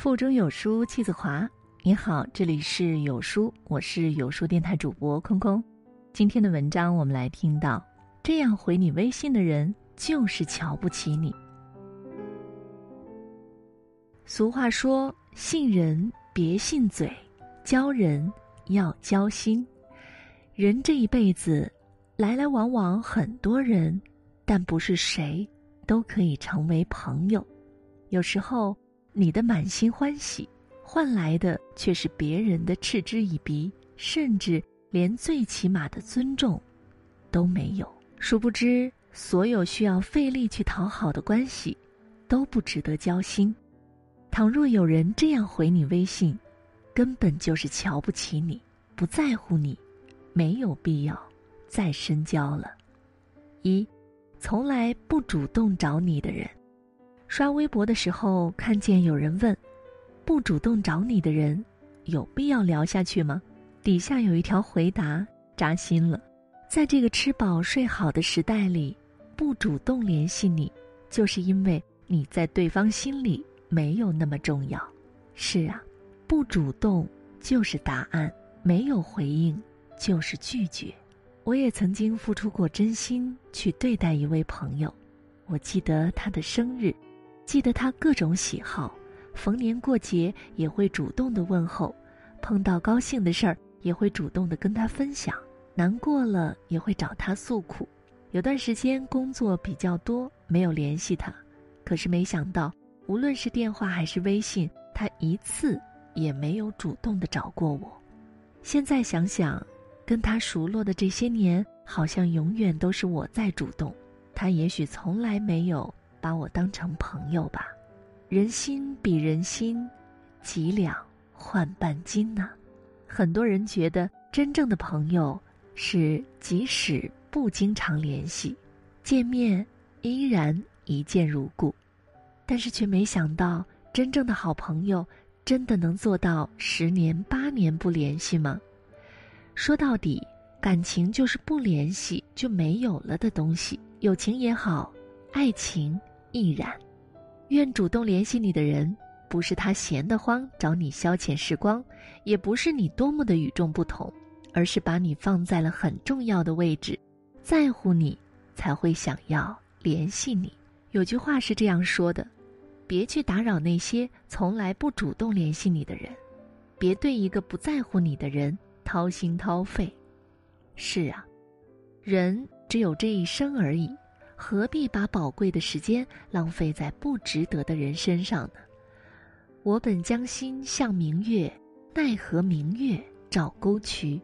腹中有书气自华。你好，这里是有书，我是有书电台主播空空。今天的文章，我们来听到：这样回你微信的人，就是瞧不起你。俗话说：“信人别信嘴，交人要交心。”人这一辈子，来来往往很多人，但不是谁都可以成为朋友。有时候。你的满心欢喜，换来的却是别人的嗤之以鼻，甚至连最起码的尊重都没有。殊不知，所有需要费力去讨好的关系，都不值得交心。倘若有人这样回你微信，根本就是瞧不起你，不在乎你，没有必要再深交了。一，从来不主动找你的人。刷微博的时候，看见有人问：“不主动找你的人，有必要聊下去吗？”底下有一条回答扎心了。在这个吃饱睡好的时代里，不主动联系你，就是因为你在对方心里没有那么重要。是啊，不主动就是答案，没有回应就是拒绝。我也曾经付出过真心去对待一位朋友，我记得他的生日。记得他各种喜好，逢年过节也会主动的问候，碰到高兴的事儿也会主动的跟他分享，难过了也会找他诉苦。有段时间工作比较多，没有联系他，可是没想到，无论是电话还是微信，他一次也没有主动的找过我。现在想想，跟他熟络的这些年，好像永远都是我在主动，他也许从来没有。把我当成朋友吧，人心比人心，几两换半斤呢。很多人觉得真正的朋友是即使不经常联系，见面依然一见如故，但是却没想到，真正的好朋友真的能做到十年八年不联系吗？说到底，感情就是不联系就没有了的东西，友情也好，爱情。亦然，愿主动联系你的人，不是他闲得慌找你消遣时光，也不是你多么的与众不同，而是把你放在了很重要的位置，在乎你才会想要联系你。有句话是这样说的：别去打扰那些从来不主动联系你的人，别对一个不在乎你的人掏心掏肺。是啊，人只有这一生而已。何必把宝贵的时间浪费在不值得的人身上呢？我本将心向明月，奈何明月照沟渠。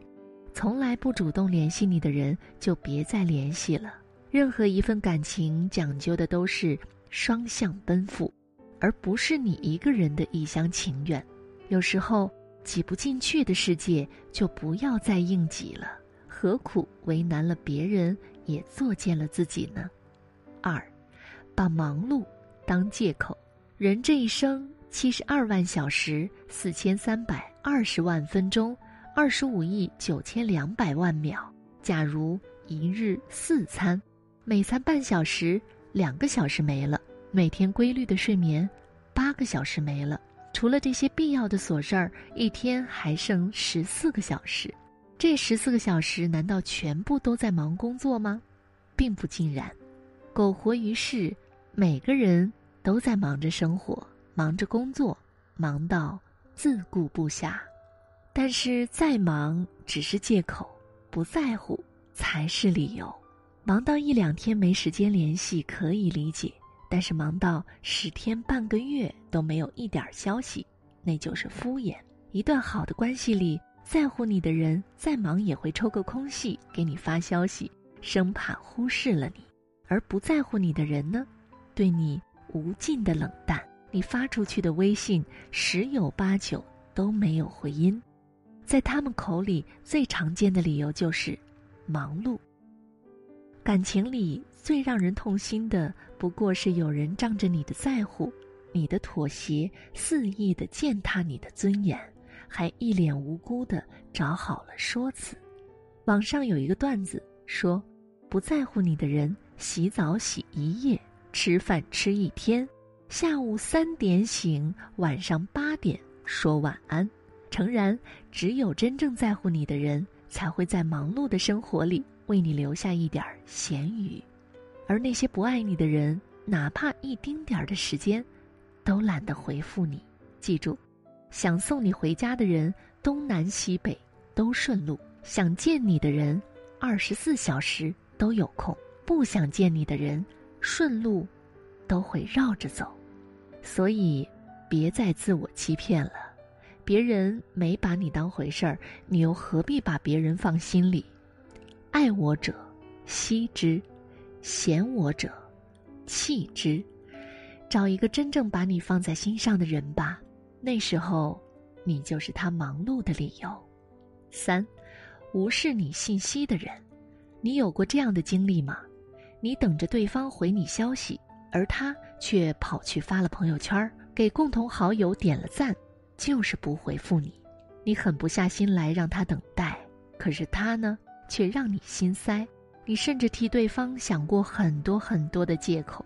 从来不主动联系你的人，就别再联系了。任何一份感情讲究的都是双向奔赴，而不是你一个人的一厢情愿。有时候挤不进去的世界，就不要再硬挤了。何苦为难了别人，也作践了自己呢？二，把忙碌当借口。人这一生七十二万小时，四千三百二十万分钟，二十五亿九千两百万秒。假如一日四餐，每餐半小时，两个小时没了；每天规律的睡眠，八个小时没了。除了这些必要的琐事儿，一天还剩十四个小时。这十四个小时，难道全部都在忙工作吗？并不尽然。苟活于世，每个人都在忙着生活，忙着工作，忙到自顾不暇。但是再忙只是借口，不在乎才是理由。忙到一两天没时间联系可以理解，但是忙到十天半个月都没有一点消息，那就是敷衍。一段好的关系里，在乎你的人再忙也会抽个空隙给你发消息，生怕忽视了你。而不在乎你的人呢，对你无尽的冷淡，你发出去的微信十有八九都没有回音，在他们口里最常见的理由就是忙碌。感情里最让人痛心的，不过是有人仗着你的在乎、你的妥协，肆意的践踏你的尊严，还一脸无辜的找好了说辞。网上有一个段子说，不在乎你的人。洗澡洗一夜，吃饭吃一天，下午三点醒，晚上八点说晚安。诚然，只有真正在乎你的人，才会在忙碌的生活里为你留下一点闲余，而那些不爱你的人，哪怕一丁点儿的时间，都懒得回复你。记住，想送你回家的人，东南西北都顺路；想见你的人，二十四小时都有空；不想见你的人，顺路都会绕着走。所以，别再自我欺骗了。别人没把你当回事儿，你又何必把别人放心里？爱我者惜之，嫌我者弃之。找一个真正把你放在心上的人吧，那时候，你就是他忙碌的理由。三，无视你信息的人，你有过这样的经历吗？你等着对方回你消息，而他却跑去发了朋友圈，给共同好友点了赞。就是不回复你，你狠不下心来让他等待，可是他呢，却让你心塞。你甚至替对方想过很多很多的借口，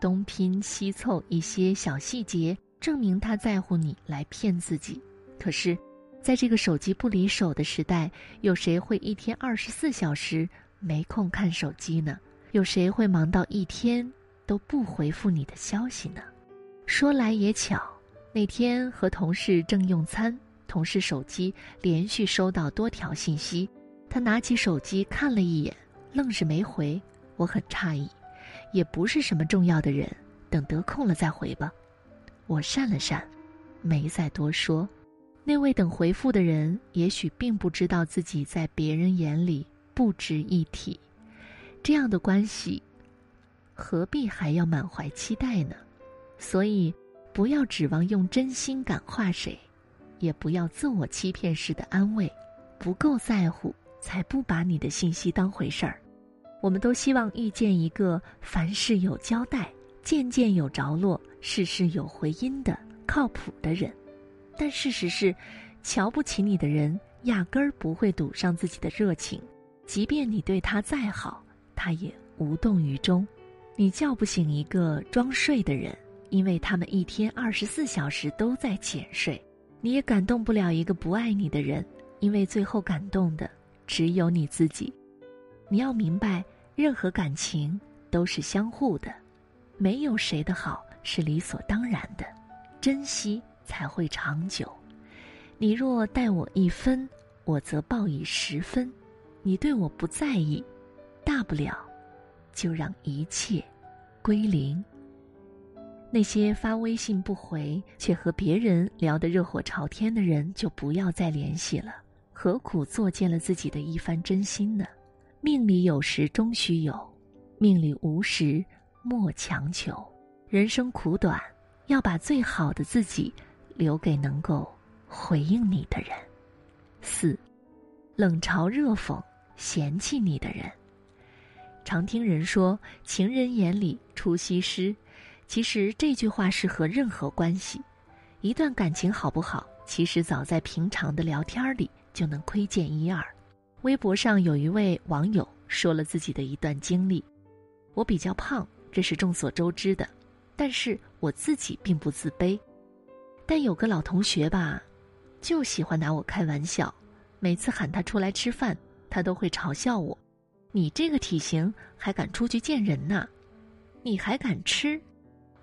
东拼西凑一些小细节，证明他在乎你，来骗自己。可是，在这个手机不离手的时代，有谁会一天二十四小时没空看手机呢？有谁会忙到一天都不回复你的消息呢？说来也巧。那天和同事正用餐，同事手机连续收到多条信息，他拿起手机看了一眼，愣是没回。我很诧异，也不是什么重要的人，等得空了再回吧。我讪了讪，没再多说。那位等回复的人也许并不知道自己在别人眼里不值一提，这样的关系，何必还要满怀期待呢？所以。不要指望用真心感化谁，也不要自我欺骗式的安慰，不够在乎才不把你的信息当回事儿。我们都希望遇见一个凡事有交代、件件有着落、事事有回音的靠谱的人，但事实是，瞧不起你的人压根儿不会赌上自己的热情，即便你对他再好，他也无动于衷。你叫不醒一个装睡的人。因为他们一天二十四小时都在浅睡，你也感动不了一个不爱你的人，因为最后感动的只有你自己。你要明白，任何感情都是相互的，没有谁的好是理所当然的，珍惜才会长久。你若待我一分，我则报以十分；你对我不在意，大不了就让一切归零。那些发微信不回却和别人聊得热火朝天的人，就不要再联系了。何苦作践了自己的一番真心呢？命里有时终须有，命里无时莫强求。人生苦短，要把最好的自己留给能够回应你的人。四，冷嘲热讽、嫌弃你的人。常听人说，情人眼里出西施。其实这句话适合任何关系，一段感情好不好，其实早在平常的聊天里就能窥见一二。微博上有一位网友说了自己的一段经历：我比较胖，这是众所周知的，但是我自己并不自卑。但有个老同学吧，就喜欢拿我开玩笑，每次喊他出来吃饭，他都会嘲笑我：“你这个体型还敢出去见人呐？你还敢吃？”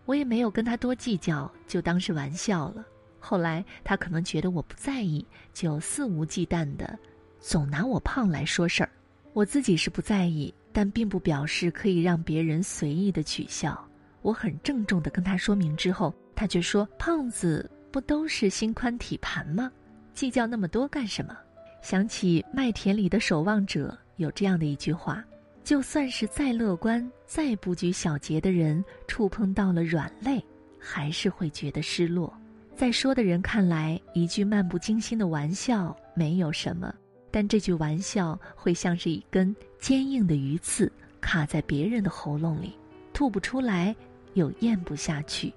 我也没有跟他多计较，就当是玩笑了。后来他可能觉得我不在意，就肆无忌惮的总拿我胖来说事儿。我自己是不在意，但并不表示可以让别人随意的取笑。我很郑重的跟他说明之后，他却说：“胖子不都是心宽体盘吗？计较那么多干什么？”想起《麦田里的守望者》有这样的一句话。就算是再乐观、再不拘小节的人，触碰到了软肋，还是会觉得失落。在说的人看来，一句漫不经心的玩笑没有什么，但这句玩笑会像是一根坚硬的鱼刺，卡在别人的喉咙里，吐不出来，又咽不下去。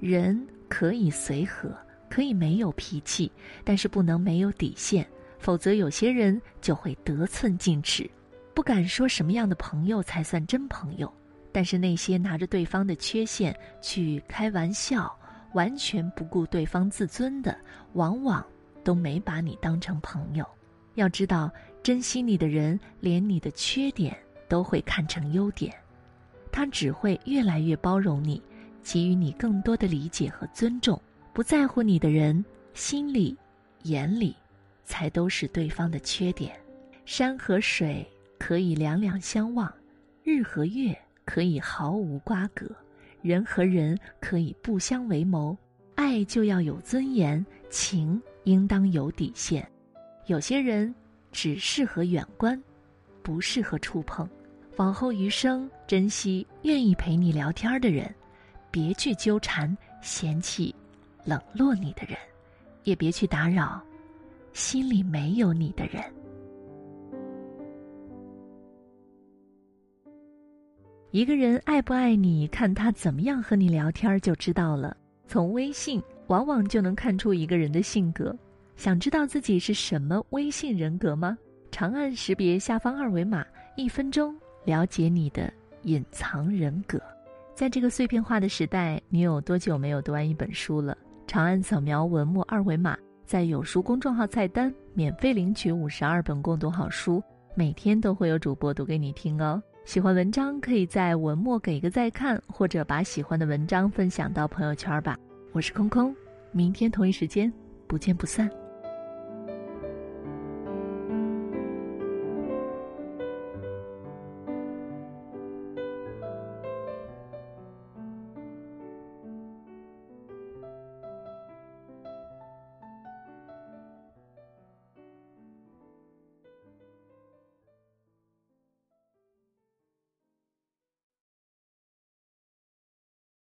人可以随和，可以没有脾气，但是不能没有底线，否则有些人就会得寸进尺。不敢说什么样的朋友才算真朋友，但是那些拿着对方的缺陷去开玩笑、完全不顾对方自尊的，往往都没把你当成朋友。要知道，珍惜你的人，连你的缺点都会看成优点，他只会越来越包容你，给予你更多的理解和尊重。不在乎你的人，心里、眼里，才都是对方的缺点。山和水可以两两相望，日和月。可以毫无瓜葛，人和人可以不相为谋，爱就要有尊严，情应当有底线。有些人只适合远观，不适合触碰。往后余生，珍惜愿意陪你聊天的人，别去纠缠嫌弃、冷落你的人，也别去打扰心里没有你的人。一个人爱不爱你，看他怎么样和你聊天就知道了。从微信往往就能看出一个人的性格。想知道自己是什么微信人格吗？长按识别下方二维码，一分钟了解你的隐藏人格。在这个碎片化的时代，你有多久没有读完一本书了？长按扫描文末二维码，在有书公众号菜单免费领取五十二本共读好书，每天都会有主播读给你听哦。喜欢文章，可以在文末给一个再看，或者把喜欢的文章分享到朋友圈吧。我是空空，明天同一时间不见不散。